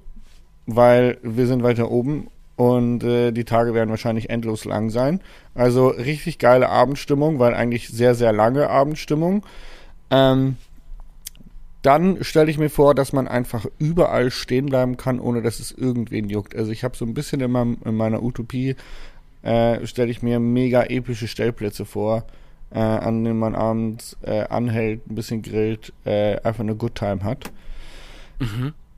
weil wir sind weiter oben und äh, die Tage werden wahrscheinlich endlos lang sein. Also richtig geile Abendstimmung, weil eigentlich sehr, sehr lange Abendstimmung. Ähm, dann stelle ich mir vor, dass man einfach überall stehen bleiben kann, ohne dass es irgendwen juckt. Also ich habe so ein bisschen in, meinem, in meiner Utopie äh, stelle ich mir mega epische Stellplätze vor, äh, an denen man abends äh, anhält, ein bisschen grillt, äh, einfach eine Good Time hat.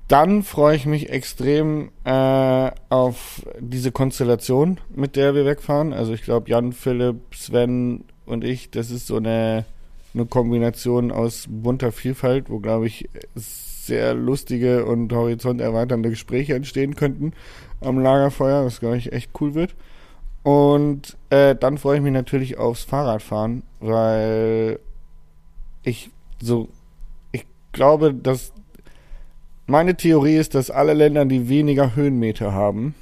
Dann freue ich mich extrem äh, auf diese Konstellation, mit der wir wegfahren. Also ich glaube, Jan, Philipp, Sven und ich, das ist so eine, eine Kombination aus bunter Vielfalt, wo, glaube ich, sehr lustige und horizonterweiternde Gespräche entstehen könnten am Lagerfeuer, was, glaube ich, echt cool wird. Und äh, dann freue ich mich natürlich aufs Fahrradfahren, weil ich so, ich glaube, dass meine Theorie ist, dass alle Länder, die weniger Höhenmeter haben,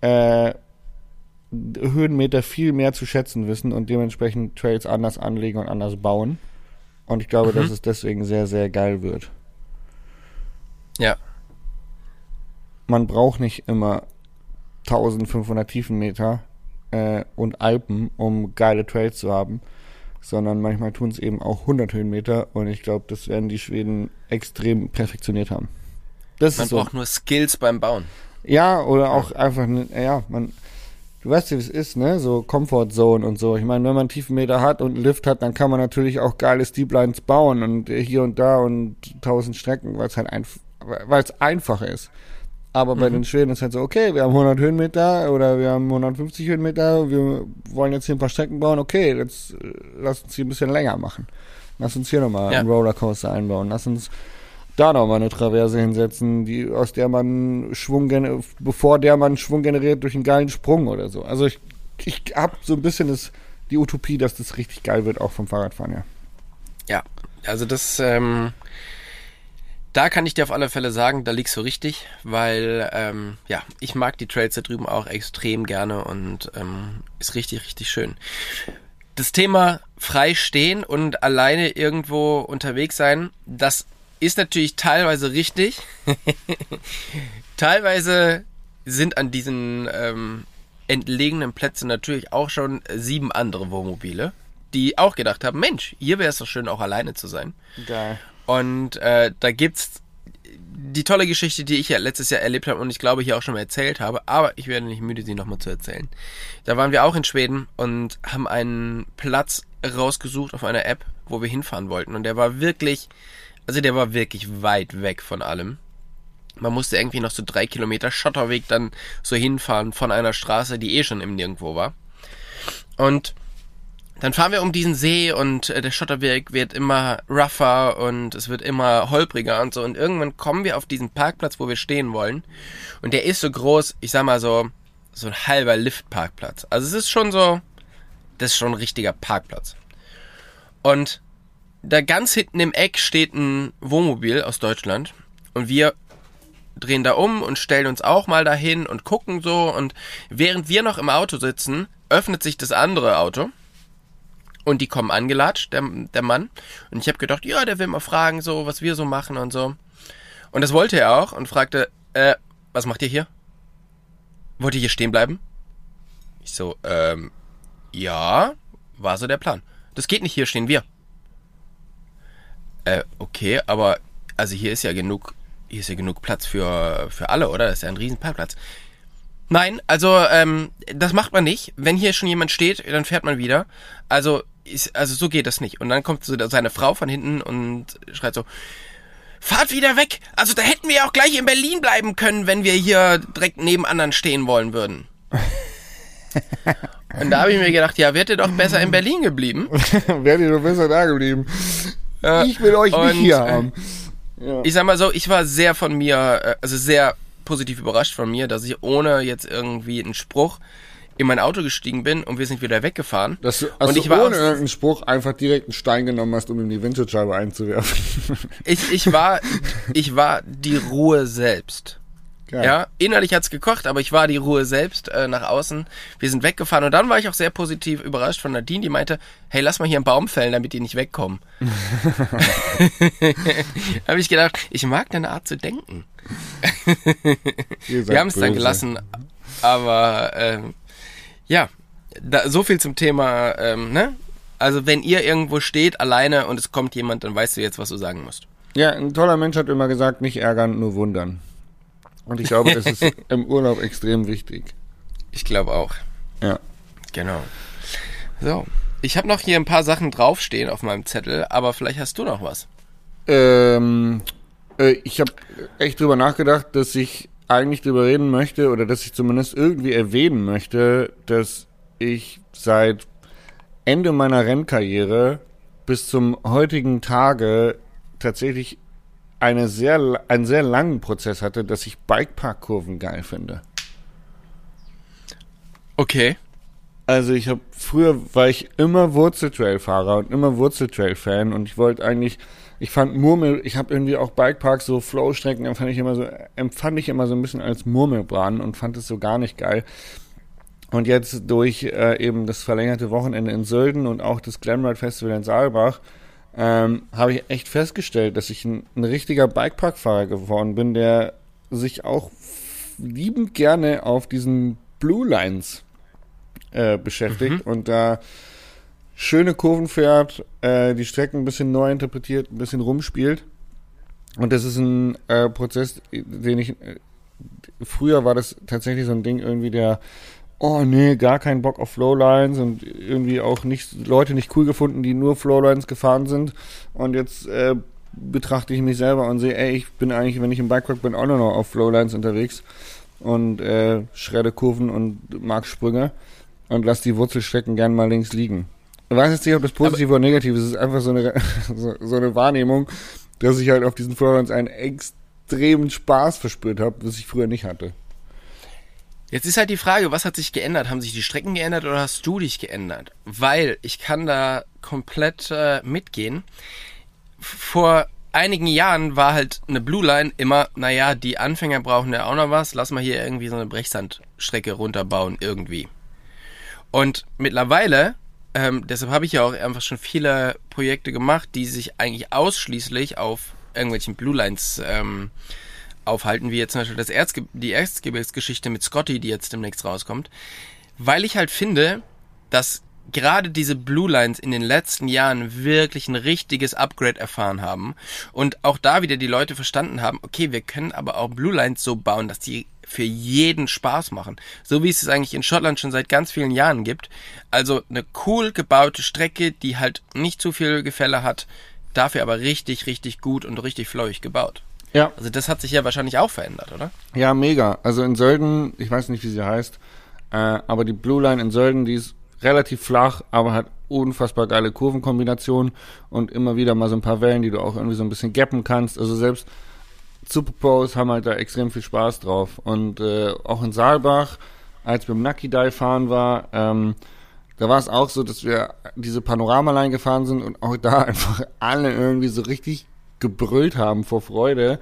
äh, Höhenmeter viel mehr zu schätzen wissen und dementsprechend Trails anders anlegen und anders bauen. Und ich glaube, Mhm. dass es deswegen sehr, sehr geil wird. Ja. Man braucht nicht immer 1500 Tiefenmeter äh, und Alpen, um geile Trails zu haben, sondern manchmal tun es eben auch 100 Höhenmeter und ich glaube, das werden die Schweden extrem perfektioniert haben. Das Man ist so. braucht nur Skills beim Bauen. Ja, oder auch einfach, ja, man, du weißt wie es ist, ne, so Comfort Zone und so. Ich meine, wenn man Tiefenmeter hat und einen Lift hat, dann kann man natürlich auch geile Steeplines bauen und hier und da und tausend Strecken, weil es halt einf weil es einfach ist. Aber bei den Schweden ist halt so, okay, wir haben 100 Höhenmeter oder wir haben 150 Höhenmeter, wir wollen jetzt hier ein paar Strecken bauen, okay, jetzt äh, lass uns hier ein bisschen länger machen. Lass uns hier nochmal Ja. einen Rollercoaster einbauen, lass uns da noch mal eine Traverse hinsetzen, die aus der man Schwung bevor der man Schwung generiert durch einen geilen Sprung oder so. Also ich ich habe so ein bisschen das die Utopie, dass das richtig geil wird auch vom Fahrradfahren, ja. Ja, also das, ähm, da kann ich dir auf alle Fälle sagen, da liegst du richtig, weil, ähm, ja, ich mag die Trails da drüben auch extrem gerne und ähm, ist richtig, richtig schön. Das Thema frei stehen und alleine irgendwo unterwegs sein, das ist natürlich teilweise richtig. teilweise sind an diesen ähm, entlegenen Plätzen natürlich auch schon sieben andere Wohnmobile, die auch gedacht haben, Mensch, hier wäre es doch schön, auch alleine zu sein. Geil. Und äh, da gibt's die tolle Geschichte, die ich ja letztes Jahr erlebt habe und ich glaube hier auch schon mal erzählt habe, aber ich werde nicht müde, sie nochmal zu erzählen. Da waren wir auch in Schweden und haben einen Platz rausgesucht auf einer App, wo wir hinfahren wollten. Und der war wirklich, also der war wirklich weit weg von allem. Man musste irgendwie noch so drei Kilometer Schotterweg dann so hinfahren von einer Straße, die eh schon im Nirgendwo war. Und dann fahren wir um diesen See und äh, der Schotterweg wird immer rougher und es wird immer holpriger und so. Und irgendwann kommen wir auf diesen Parkplatz, wo wir stehen wollen. Und der ist so groß, ich sag mal so, so ein halber Liftparkplatz. Also es ist schon so, das ist schon ein richtiger Parkplatz. Und da ganz hinten im Eck steht ein Wohnmobil aus Deutschland. Und wir drehen da um und stellen uns auch mal dahin und gucken so. Und während wir noch im Auto sitzen, öffnet sich das andere Auto. Und die kommen angelatscht, der, der Mann. Und ich habe gedacht, ja, der will mal fragen, so, was wir so machen und so. Und das wollte er auch und fragte, äh, was macht ihr hier? Wollt ihr hier stehen bleiben? Ich so, ähm, ja, war so der Plan. Das geht nicht, hier stehen wir. Äh, okay, aber, also hier ist ja genug, hier ist ja genug Platz für, für alle, oder? Das ist ja ein riesen Parkplatz. Nein, also ähm, das macht man nicht. Wenn hier schon jemand steht, dann fährt man wieder. Also ist, also so geht das nicht. Und dann kommt so seine Frau von hinten und schreit so: fahrt wieder weg. Also da hätten wir ja auch gleich in Berlin bleiben können, wenn wir hier direkt neben anderen stehen wollen würden. Und da habe ich mir gedacht, ja, wärt ihr doch besser in Berlin geblieben. Wärt ihr doch besser da geblieben. Ja, Ich will euch und, nicht hier äh, haben. Ich sag mal so, ich war sehr von mir, äh, also sehr positiv überrascht von mir, dass ich ohne jetzt irgendwie einen Spruch in mein Auto gestiegen bin und wir sind wieder weggefahren. Dass du, als und du ich war ohne irgendeinen Spruch einfach direkt einen Stein genommen hast, um ihm die Windschutzscheibe einzuwerfen. Ich, ich war, ich war die Ruhe selbst. Geil. Ja, innerlich hat's gekocht, aber ich war die Ruhe selbst äh, nach außen. Wir sind weggefahren und dann war ich auch sehr positiv überrascht von Nadine, die meinte, hey, lass mal hier einen Baum fällen, damit die nicht wegkommen. Habe ich gedacht, ich mag deine Art zu denken. Wir haben es dann gelassen, aber ähm, ja, da, so viel zum Thema, ähm, ne? Also wenn ihr irgendwo steht alleine und es kommt jemand, dann weißt du jetzt, was du sagen musst. Ja, ein toller Mensch hat immer gesagt, nicht ärgern, nur wundern. Und ich glaube, das ist im Urlaub extrem wichtig. Ich glaube auch. Ja. Genau. So. Ich habe noch hier ein paar Sachen draufstehen auf meinem Zettel, aber vielleicht hast du noch was. Ähm, äh, ich habe echt drüber nachgedacht, dass ich eigentlich drüber reden möchte oder dass ich zumindest irgendwie erwähnen möchte, dass ich seit Ende meiner Rennkarriere bis zum heutigen Tage tatsächlich eine sehr, einen sehr langen Prozess hatte, dass ich Bikeparkkurven geil finde. Okay. Also ich habe früher war ich immer Wurzeltrail-Fahrer und immer Wurzeltrail-Fan und ich wollte eigentlich, ich fand Murmel, ich habe irgendwie auch Bikeparks, so Flow-Strecken empfand ich immer so, empfand ich immer so ein bisschen als Murmelbahn und fand es so gar nicht geil. Und jetzt durch äh, eben das verlängerte Wochenende in Sölden und auch das Glamride Festival in Saalbach ähm, habe ich echt festgestellt, dass ich ein, ein richtiger Bikepark-Fahrer geworden bin, der sich auch liebend gerne auf diesen Blue Lines äh, beschäftigt und da schöne Kurven fährt, äh, die Strecken ein bisschen neu interpretiert, ein bisschen rumspielt. Und das ist ein äh, Prozess, den ich äh, früher war das tatsächlich so ein Ding irgendwie der oh nee, gar keinen Bock auf Flowlines und irgendwie auch nicht Leute nicht cool gefunden, die nur Flowlines gefahren sind. Und jetzt äh, betrachte ich mich selber und sehe, ey, ich bin eigentlich, wenn ich im Bikepark bin, auch nur noch auf Flowlines unterwegs und äh, schredde Kurven und mag Sprünge und lass die Wurzelstrecken gern mal links liegen. Ich weiß jetzt nicht, ob das positiv oder negativ ist. Es ist einfach so eine, so, so eine Wahrnehmung, dass ich halt auf diesen Flowlines einen extremen Spaß verspürt habe, was ich früher nicht hatte. Jetzt ist halt die Frage, was hat sich geändert? Haben sich die Strecken geändert oder hast du dich geändert? Weil ich kann da komplett äh, mitgehen. Vor einigen Jahren war halt eine Blue Line immer, naja, die Anfänger brauchen ja auch noch was, lass mal hier irgendwie so eine Brechsandstrecke runterbauen irgendwie. Und mittlerweile, ähm, deshalb habe ich ja auch einfach schon viele Projekte gemacht, die sich eigentlich ausschließlich auf irgendwelchen Blue Lines ähm, aufhalten, wie jetzt zum Beispiel das Erzge die Erzgebirgsgeschichte mit Scotty, die jetzt demnächst rauskommt, weil ich halt finde, dass gerade diese Blue Lines in den letzten Jahren wirklich ein richtiges Upgrade erfahren haben und auch da wieder die Leute verstanden haben, okay, wir können aber auch Blue Lines so bauen, dass die für jeden Spaß machen. So wie es es eigentlich in Schottland schon seit ganz vielen Jahren gibt. Also eine cool gebaute Strecke, die halt nicht zu viel Gefälle hat, dafür aber richtig, richtig gut und richtig flowig gebaut. Ja. Also das hat sich ja wahrscheinlich auch verändert, oder? Ja, mega. Also in Sölden, ich weiß nicht, wie sie heißt, äh, aber die Blue Line in Sölden, die ist relativ flach, aber hat unfassbar geile Kurvenkombinationen und immer wieder mal so ein paar Wellen, die du auch irgendwie so ein bisschen gappen kannst. Also selbst Superpros haben halt da extrem viel Spaß drauf. Und äh, auch in Saalbach, als wir im Nucky Dive fahren war, ähm, da war es auch so, dass wir diese Panoramaline gefahren sind und auch da einfach alle irgendwie so richtig gebrüllt haben vor Freude,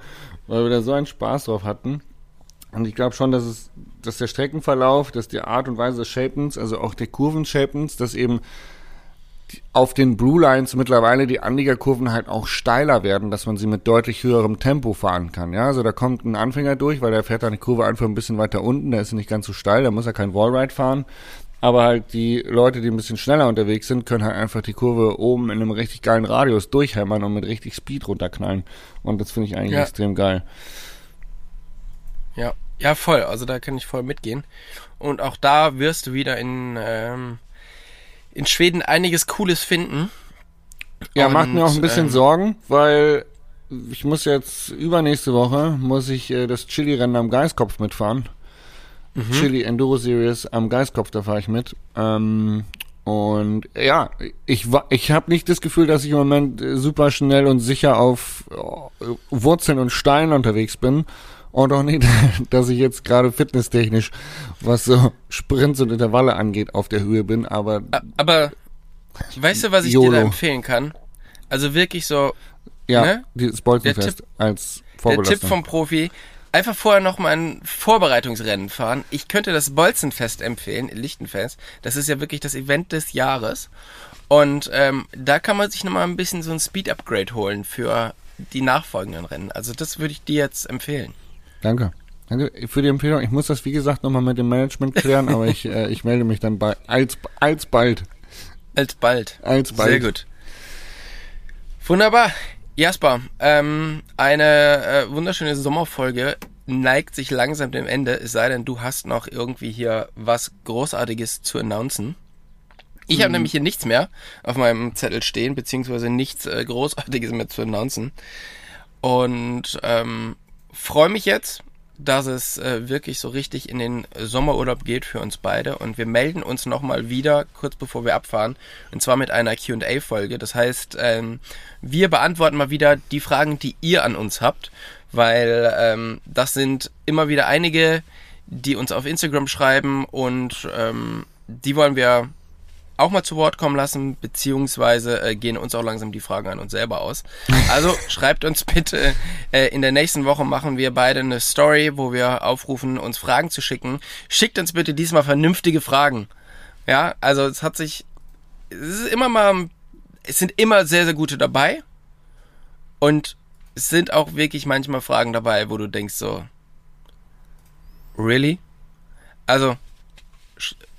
weil wir da so einen Spaß drauf hatten. Und ich glaube schon, dass es, dass der Streckenverlauf, dass die Art und Weise des Shapens, also auch der Kurven-Shapens, dass eben auf den Blue Lines mittlerweile die Anliegerkurven halt auch steiler werden, dass man sie mit deutlich höherem Tempo fahren kann. Ja, also da kommt ein Anfänger durch, weil der fährt die Kurve einfach ein bisschen weiter unten, da ist sie nicht ganz so steil, da muss er kein Wallride fahren. Aber halt die Leute, die ein bisschen schneller unterwegs sind, können halt einfach die Kurve oben in einem richtig geilen Radius durchhämmern und mit richtig Speed runterknallen. Und das finde ich eigentlich Ja. extrem geil. Ja, ja, voll. Also da kann ich voll mitgehen. Und auch da wirst du wieder in, ähm, in Schweden einiges Cooles finden. Ja, Und, macht mir auch ein bisschen ähm, Sorgen, weil ich muss jetzt übernächste Woche muss ich äh, das Chili-Rennen am Geiskopf mitfahren. Mhm. Chili Enduro Series am Geiskopf, da fahre ich mit. Ähm, und ja, ich ich habe nicht das Gefühl, dass ich im Moment äh, super schnell und sicher auf äh, Wurzeln und Steinen unterwegs bin. Und auch nicht, dass ich jetzt gerade fitnesstechnisch, was so Sprints und Intervalle angeht, auf der Höhe bin. Aber Aber weißt du, was ich dir YOLO. da empfehlen kann? Also wirklich so ja, Ne? dieses Bolzenfest als der Vorbelastung. Tipp vom Profi. Einfach vorher noch mal ein Vorbereitungsrennen fahren. Ich könnte das Bolzenfest empfehlen, Lichtenfest. Das ist ja wirklich das Event des Jahres. Und ähm, da kann man sich noch mal ein bisschen so ein Speed-Upgrade holen für die nachfolgenden Rennen. Also das würde ich dir jetzt empfehlen. Danke. Danke für die Empfehlung. Ich muss das, wie gesagt, nochmal mit dem Management klären, aber ich, äh, ich melde mich dann bei als, alsbald. Alsbald. Alsbald. Sehr gut. Wunderbar. Jasper, ähm, eine äh, wunderschöne Sommerfolge neigt sich langsam dem Ende, es sei denn, du hast noch irgendwie hier was Großartiges zu announcen. Ich habe nämlich hier nichts mehr auf meinem Zettel stehen, beziehungsweise nichts äh, Großartiges mehr zu announcen. Und ähm, freue mich jetzt, dass es äh, wirklich so richtig in den Sommerurlaub geht für uns beide. Und wir melden uns nochmal wieder, kurz bevor wir abfahren. Und zwar mit einer QA-Folge. Das heißt, ähm, wir beantworten mal wieder die Fragen, die ihr an uns habt. Weil ähm, das sind immer wieder einige, die uns auf Instagram schreiben. Und ähm, die wollen wir auch mal zu Wort kommen lassen, beziehungsweise äh, gehen uns auch langsam die Fragen an uns selber aus. Also schreibt uns bitte, äh, in der nächsten Woche machen wir beide eine Story, wo wir aufrufen, uns Fragen zu schicken. Schickt uns bitte diesmal vernünftige Fragen. Ja, also es hat sich, es ist immer mal, es sind immer sehr, sehr gute dabei. Und es sind auch wirklich manchmal Fragen dabei, wo du denkst so, really? Also,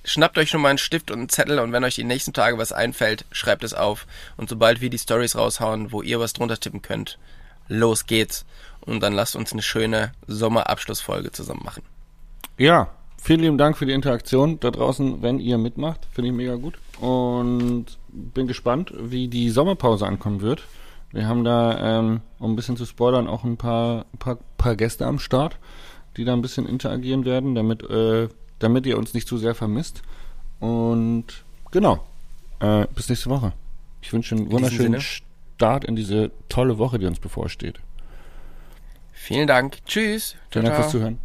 schnappt euch schon mal einen Stift und einen Zettel und wenn euch die nächsten Tage was einfällt, schreibt es auf. Und sobald wir die Stories raushauen, wo ihr was drunter tippen könnt, los geht's. Und dann lasst uns eine schöne Sommerabschlussfolge zusammen machen. Ja, vielen lieben Dank für die Interaktion da draußen, wenn ihr mitmacht. Finde ich mega gut. Und bin gespannt, wie die Sommerpause ankommen wird. Wir haben da, ähm, um ein bisschen zu spoilern, auch ein paar, paar, paar Gäste am Start, die da ein bisschen interagieren werden, damit, äh, damit ihr uns nicht zu sehr vermisst. Und genau, äh, bis nächste Woche. Ich wünsche einen wunderschönen. Start in diese tolle Woche, die uns bevorsteht. Vielen Dank. Tschüss. Vielen Dank fürs Zuhören.